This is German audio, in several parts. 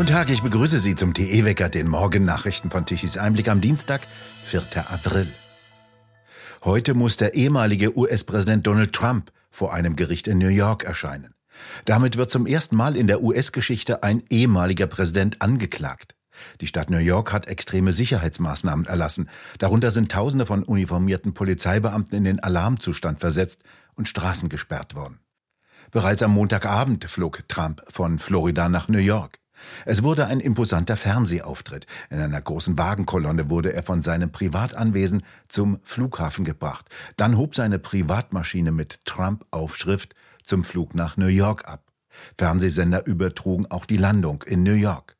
Guten Tag, ich begrüße Sie zum TE-Wecker, den Morgennachrichten von Tichys Einblick am Dienstag, 4. April. Heute muss der ehemalige US-Präsident Donald Trump vor einem Gericht in New York erscheinen. Damit wird zum ersten Mal in der US-Geschichte ein ehemaliger Präsident angeklagt. Die Stadt New York hat extreme Sicherheitsmaßnahmen erlassen. Darunter sind Tausende von uniformierten Polizeibeamten in den Alarmzustand versetzt und Straßen gesperrt worden. Bereits am Montagabend flog Trump von Florida nach New York. Es wurde ein imposanter Fernsehauftritt. In einer großen Wagenkolonne wurde er von seinem Privatanwesen zum Flughafen gebracht. Dann hob seine Privatmaschine mit Trump-Aufschrift zum Flug nach New York ab. Fernsehsender übertrugen auch die Landung in New York.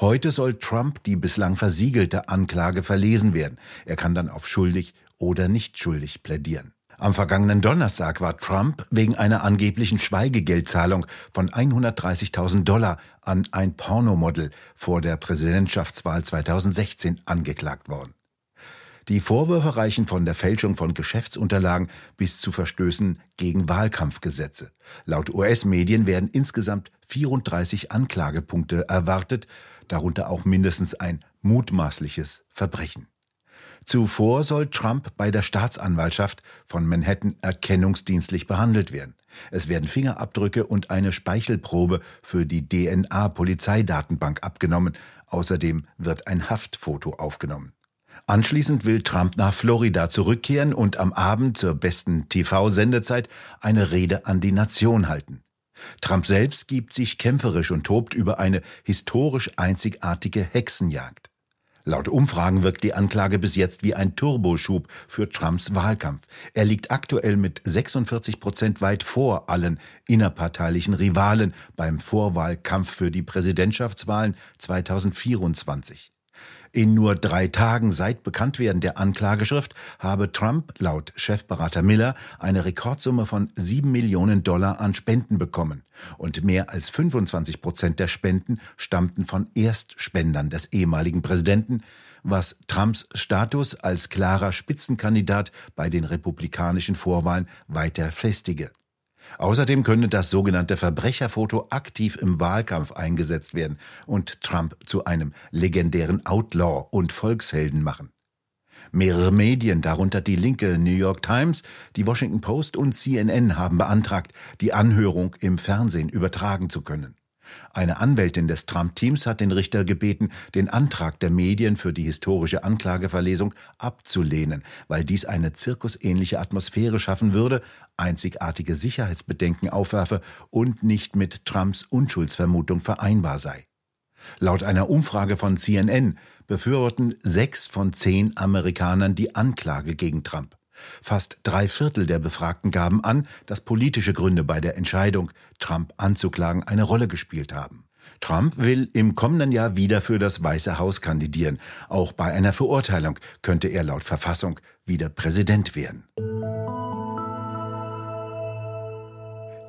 Heute soll Trump die bislang versiegelte Anklage verlesen werden. Er kann dann auf schuldig oder nicht schuldig plädieren. Am vergangenen Donnerstag war Trump wegen einer angeblichen Schweigegeldzahlung von 130.000 Dollar an ein Pornomodel vor der Präsidentschaftswahl 2016 angeklagt worden. Die Vorwürfe reichen von der Fälschung von Geschäftsunterlagen bis zu Verstößen gegen Wahlkampfgesetze. Laut US-Medien werden insgesamt 34 Anklagepunkte erwartet, darunter auch mindestens ein mutmaßliches Verbrechen. Zuvor soll Trump bei der Staatsanwaltschaft von Manhattan erkennungsdienstlich behandelt werden. Es werden Fingerabdrücke und eine Speichelprobe für die DNA-Polizeidatenbank abgenommen. Außerdem wird ein Haftfoto aufgenommen. Anschließend will Trump nach Florida zurückkehren und am Abend zur besten TV-Sendezeit eine Rede an die Nation halten. Trump selbst gibt sich kämpferisch und tobt über eine historisch einzigartige Hexenjagd. Laut Umfragen wirkt die Anklage bis jetzt wie ein Turboschub für Trumps Wahlkampf. Er liegt aktuell mit 46 Prozent weit vor allen innerparteilichen Rivalen beim Vorwahlkampf für die Präsidentschaftswahlen 2024. In nur drei Tagen seit Bekanntwerden der Anklageschrift habe Trump laut Chefberater Miller eine Rekordsumme von sieben Millionen Dollar an Spenden bekommen. Und mehr als 25 Prozent der Spenden stammten von Erstspendern des ehemaligen Präsidenten, was Trumps Status als klarer Spitzenkandidat bei den republikanischen Vorwahlen weiter festige. Außerdem könne das sogenannte Verbrecherfoto aktiv im Wahlkampf eingesetzt werden und Trump zu einem legendären Outlaw und Volkshelden machen. Mehrere Medien, darunter die linke New York Times, die Washington Post und CNN haben beantragt, die Anhörung im Fernsehen übertragen zu können. Eine Anwältin des Trump-Teams hat den Richter gebeten, den Antrag der Medien für die historische Anklageverlesung abzulehnen, weil dies eine zirkusähnliche Atmosphäre schaffen würde, einzigartige Sicherheitsbedenken aufwerfe und nicht mit Trumps Unschuldsvermutung vereinbar sei. Laut einer Umfrage von CNN befürworten sechs von zehn Amerikanern die Anklage gegen Trump. Fast drei Viertel der Befragten gaben an, dass politische Gründe bei der Entscheidung, Trump anzuklagen, eine Rolle gespielt haben. Trump will im kommenden Jahr wieder für das Weiße Haus kandidieren. Auch bei einer Verurteilung könnte er laut Verfassung wieder Präsident werden.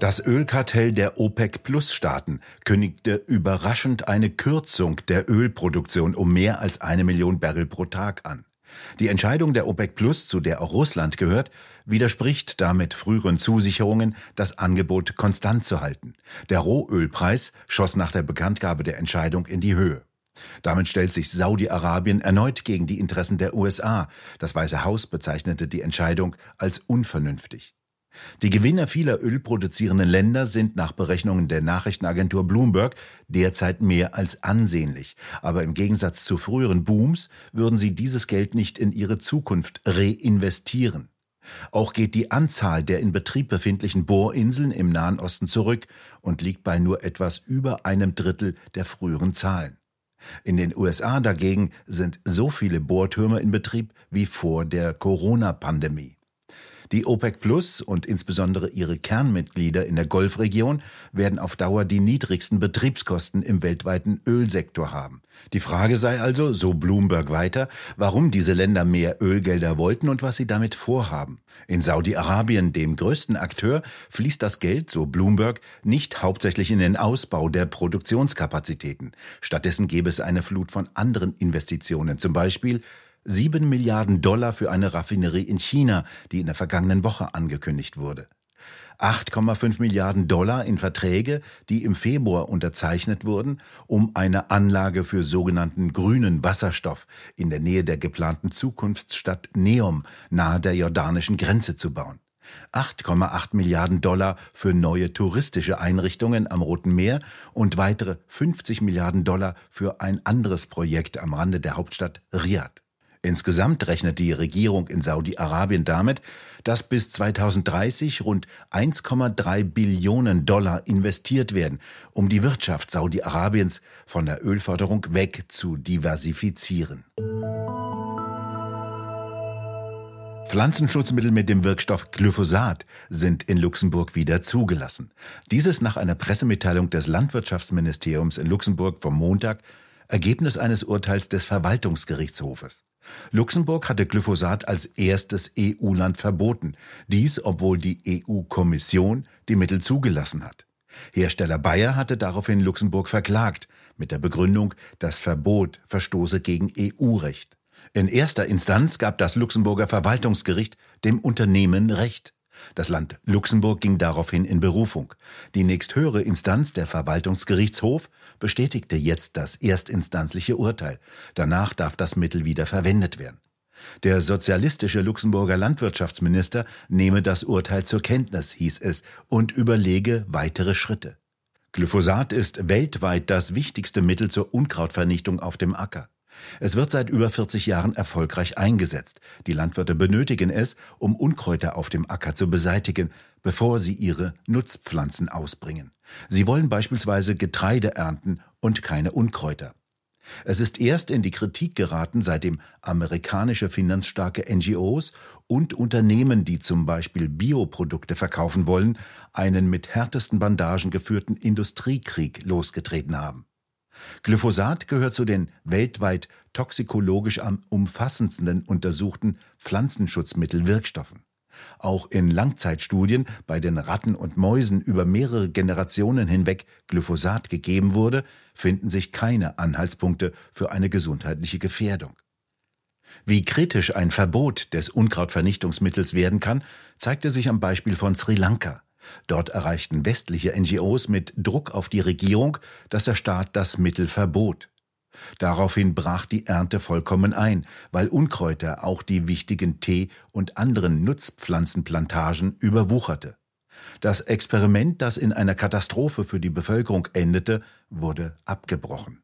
Das Ölkartell der OPEC-Plus-Staaten kündigte überraschend eine Kürzung der Ölproduktion um mehr als eine Million Barrel pro Tag an. Die Entscheidung der OPEC Plus, zu der auch Russland gehört, widerspricht damit früheren Zusicherungen, das Angebot konstant zu halten. Der Rohölpreis schoss nach der Bekanntgabe der Entscheidung in die Höhe. Damit stellt sich Saudi-Arabien erneut gegen die Interessen der USA. Das Weiße Haus bezeichnete die Entscheidung als unvernünftig. Die Gewinner vieler ölproduzierenden Länder sind nach Berechnungen der Nachrichtenagentur Bloomberg derzeit mehr als ansehnlich. Aber im Gegensatz zu früheren Booms würden sie dieses Geld nicht in ihre Zukunft reinvestieren. Auch geht die Anzahl der in Betrieb befindlichen Bohrinseln im Nahen Osten zurück und liegt bei nur etwas über einem Drittel der früheren Zahlen. In den USA dagegen sind so viele Bohrtürme in Betrieb wie vor der Corona-Pandemie. Die OPEC Plus und insbesondere ihre Kernmitglieder in der Golfregion werden auf Dauer die niedrigsten Betriebskosten im weltweiten Ölsektor haben. Die Frage sei also, so Bloomberg weiter, warum diese Länder mehr Ölgelder wollten und was sie damit vorhaben. In Saudi-Arabien, dem größten Akteur, fließt das Geld, so Bloomberg, nicht hauptsächlich in den Ausbau der Produktionskapazitäten. Stattdessen gäbe es eine Flut von anderen Investitionen, zum Beispiel 7 Milliarden Dollar für eine Raffinerie in China, die in der vergangenen Woche angekündigt wurde. 8,5 Milliarden Dollar in Verträge, die im Februar unterzeichnet wurden, um eine Anlage für sogenannten grünen Wasserstoff in der Nähe der geplanten Zukunftsstadt Neom nahe der jordanischen Grenze zu bauen. 8,8 Milliarden Dollar für neue touristische Einrichtungen am Roten Meer und weitere 50 Milliarden Dollar für ein anderes Projekt am Rande der Hauptstadt Riyadh. Insgesamt rechnet die Regierung in Saudi-Arabien damit, dass bis 2030 rund 1,3 Billionen Dollar investiert werden, um die Wirtschaft Saudi-Arabiens von der Ölförderung weg zu diversifizieren. Pflanzenschutzmittel mit dem Wirkstoff Glyphosat sind in Luxemburg wieder zugelassen. Dieses nach einer Pressemitteilung des Landwirtschaftsministeriums in Luxemburg vom Montag, Ergebnis eines Urteils des Verwaltungsgerichtshofes. Luxemburg hatte Glyphosat als erstes EU-Land verboten, dies obwohl die EU-Kommission die Mittel zugelassen hat. Hersteller Bayer hatte daraufhin Luxemburg verklagt, mit der Begründung, das Verbot verstoße gegen EU-Recht. In erster Instanz gab das Luxemburger Verwaltungsgericht dem Unternehmen Recht. Das Land Luxemburg ging daraufhin in Berufung. Die nächsthöhere Instanz, der Verwaltungsgerichtshof, bestätigte jetzt das erstinstanzliche Urteil. Danach darf das Mittel wieder verwendet werden. Der sozialistische Luxemburger Landwirtschaftsminister nehme das Urteil zur Kenntnis, hieß es, und überlege weitere Schritte. Glyphosat ist weltweit das wichtigste Mittel zur Unkrautvernichtung auf dem Acker. Es wird seit über 40 Jahren erfolgreich eingesetzt. Die Landwirte benötigen es, um Unkräuter auf dem Acker zu beseitigen, bevor sie ihre Nutzpflanzen ausbringen. Sie wollen beispielsweise Getreide ernten und keine Unkräuter. Es ist erst in die Kritik geraten, seitdem amerikanische finanzstarke NGOs und Unternehmen, die zum Beispiel Bioprodukte verkaufen wollen, einen mit härtesten Bandagen geführten Industriekrieg losgetreten haben. Glyphosat gehört zu den weltweit toxikologisch am umfassendsten untersuchten Pflanzenschutzmittelwirkstoffen. Auch in Langzeitstudien bei den Ratten und Mäusen über mehrere Generationen hinweg Glyphosat gegeben wurde, finden sich keine Anhaltspunkte für eine gesundheitliche Gefährdung. Wie kritisch ein Verbot des Unkrautvernichtungsmittels werden kann, zeigte sich am Beispiel von Sri Lanka. Dort erreichten westliche NGOs mit Druck auf die Regierung, dass der Staat das Mittel verbot. Daraufhin brach die Ernte vollkommen ein, weil Unkräuter auch die wichtigen Tee- und anderen Nutzpflanzenplantagen überwucherte. Das Experiment, das in einer Katastrophe für die Bevölkerung endete, wurde abgebrochen.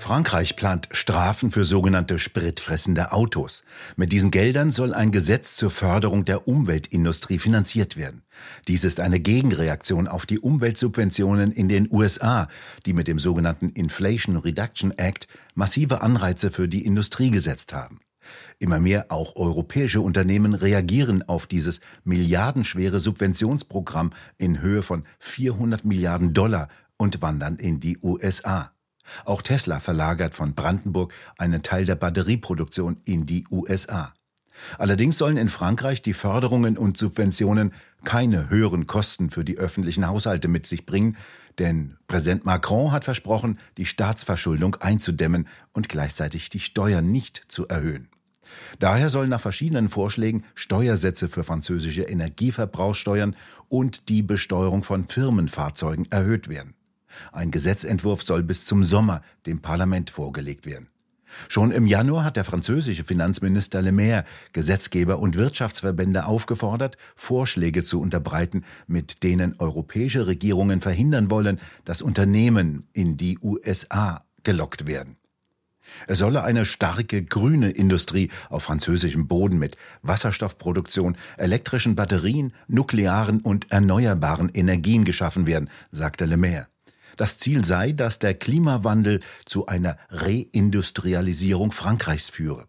Frankreich plant Strafen für sogenannte spritfressende Autos. Mit diesen Geldern soll ein Gesetz zur Förderung der Umweltindustrie finanziert werden. Dies ist eine Gegenreaktion auf die Umweltsubventionen in den USA, die mit dem sogenannten Inflation Reduction Act massive Anreize für die Industrie gesetzt haben. Immer mehr auch europäische Unternehmen reagieren auf dieses milliardenschwere Subventionsprogramm in Höhe von 400 Milliarden Dollar und wandern in die USA. Auch Tesla verlagert von Brandenburg einen Teil der Batterieproduktion in die USA. Allerdings sollen in Frankreich die Förderungen und Subventionen keine höheren Kosten für die öffentlichen Haushalte mit sich bringen, denn Präsident Macron hat versprochen, die Staatsverschuldung einzudämmen und gleichzeitig die Steuern nicht zu erhöhen. Daher sollen nach verschiedenen Vorschlägen Steuersätze für französische Energieverbrauchssteuern und die Besteuerung von Firmenfahrzeugen erhöht werden. Ein Gesetzentwurf soll bis zum Sommer dem Parlament vorgelegt werden. Schon im Januar hat der französische Finanzminister Le Maire Gesetzgeber und Wirtschaftsverbände aufgefordert, Vorschläge zu unterbreiten, mit denen europäische Regierungen verhindern wollen, dass Unternehmen in die USA gelockt werden. Es solle eine starke grüne Industrie auf französischem Boden mit Wasserstoffproduktion, elektrischen Batterien, nuklearen und erneuerbaren Energien geschaffen werden, sagte Le Maire. Das Ziel sei, dass der Klimawandel zu einer Reindustrialisierung Frankreichs führe.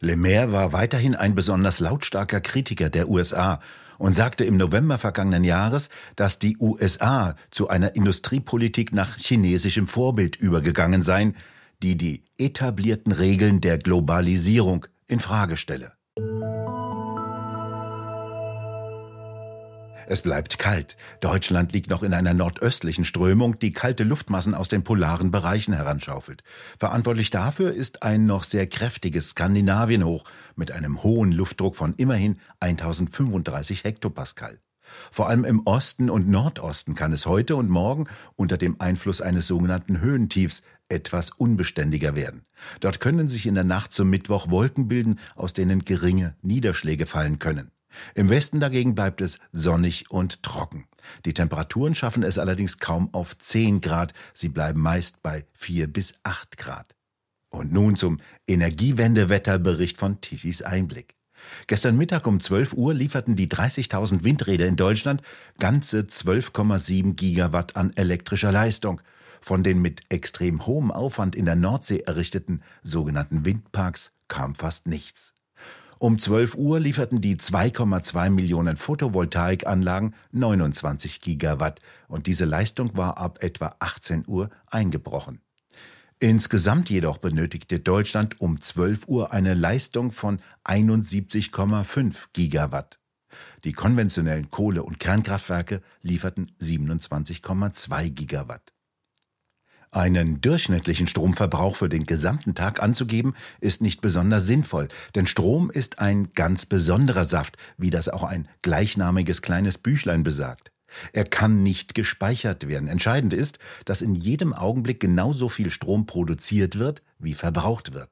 Le Maire war weiterhin ein besonders lautstarker Kritiker der USA und sagte im November vergangenen Jahres, dass die USA zu einer Industriepolitik nach chinesischem Vorbild übergegangen seien, die die etablierten Regeln der Globalisierung in Frage stelle. Es bleibt kalt. Deutschland liegt noch in einer nordöstlichen Strömung, die kalte Luftmassen aus den polaren Bereichen heranschaufelt. Verantwortlich dafür ist ein noch sehr kräftiges Skandinavienhoch mit einem hohen Luftdruck von immerhin 1035 Hektopascal. Vor allem im Osten und Nordosten kann es heute und morgen unter dem Einfluss eines sogenannten Höhentiefs etwas unbeständiger werden. Dort können sich in der Nacht zum Mittwoch Wolken bilden, aus denen geringe Niederschläge fallen können. Im Westen dagegen bleibt es sonnig und trocken. Die Temperaturen schaffen es allerdings kaum auf 10 Grad, sie bleiben meist bei 4 bis 8 Grad. Und nun zum Energiewendewetterbericht von Tichys Einblick. Gestern Mittag um 12 Uhr lieferten die 30.000 Windräder in Deutschland ganze 12,7 Gigawatt an elektrischer Leistung. Von den mit extrem hohem Aufwand in der Nordsee errichteten sogenannten Windparks kam fast nichts. Um 12 Uhr lieferten die 2,2 Millionen Photovoltaikanlagen 29 Gigawatt und diese Leistung war ab etwa 18 Uhr eingebrochen. Insgesamt jedoch benötigte Deutschland um 12 Uhr eine Leistung von 71,5 Gigawatt. Die konventionellen Kohle- und Kernkraftwerke lieferten 27,2 Gigawatt. Einen durchschnittlichen Stromverbrauch für den gesamten Tag anzugeben, ist nicht besonders sinnvoll, denn Strom ist ein ganz besonderer Saft, wie das auch ein gleichnamiges kleines Büchlein besagt. Er kann nicht gespeichert werden. Entscheidend ist, dass in jedem Augenblick genauso viel Strom produziert wird, wie verbraucht wird.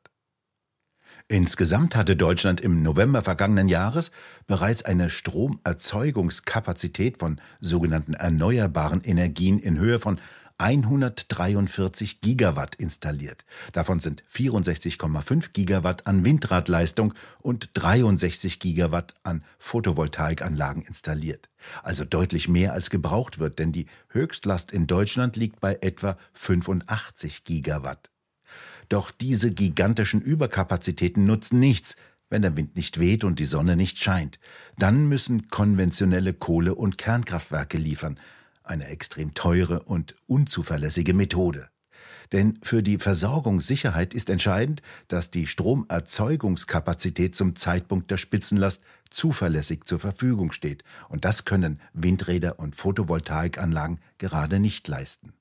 Insgesamt hatte Deutschland im November vergangenen Jahres bereits eine Stromerzeugungskapazität von sogenannten erneuerbaren Energien in Höhe von 143 Gigawatt installiert. Davon sind 64,5 Gigawatt an Windradleistung und 63 Gigawatt an Photovoltaikanlagen installiert. Also deutlich mehr als gebraucht wird, denn die Höchstlast in Deutschland liegt bei etwa 85 Gigawatt. Doch diese gigantischen Überkapazitäten nutzen nichts, wenn der Wind nicht weht und die Sonne nicht scheint. Dann müssen konventionelle Kohle- und Kernkraftwerke liefern, eine extrem teure und unzuverlässige Methode. Denn für die Versorgungssicherheit ist entscheidend, dass die Stromerzeugungskapazität zum Zeitpunkt der Spitzenlast zuverlässig zur Verfügung steht. Und das können Windräder und Photovoltaikanlagen gerade nicht leisten.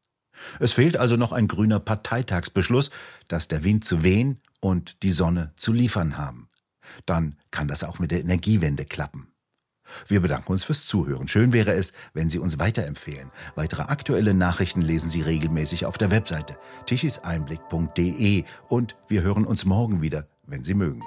Es fehlt also noch ein grüner Parteitagsbeschluss, dass der Wind zu wehen und die Sonne zu liefern haben. Dann kann das auch mit der Energiewende klappen. Wir bedanken uns fürs Zuhören. Schön wäre es, wenn Sie uns weiterempfehlen. Weitere aktuelle Nachrichten lesen Sie regelmäßig auf der Webseite tischiseinblick.de und wir hören uns morgen wieder, wenn Sie mögen.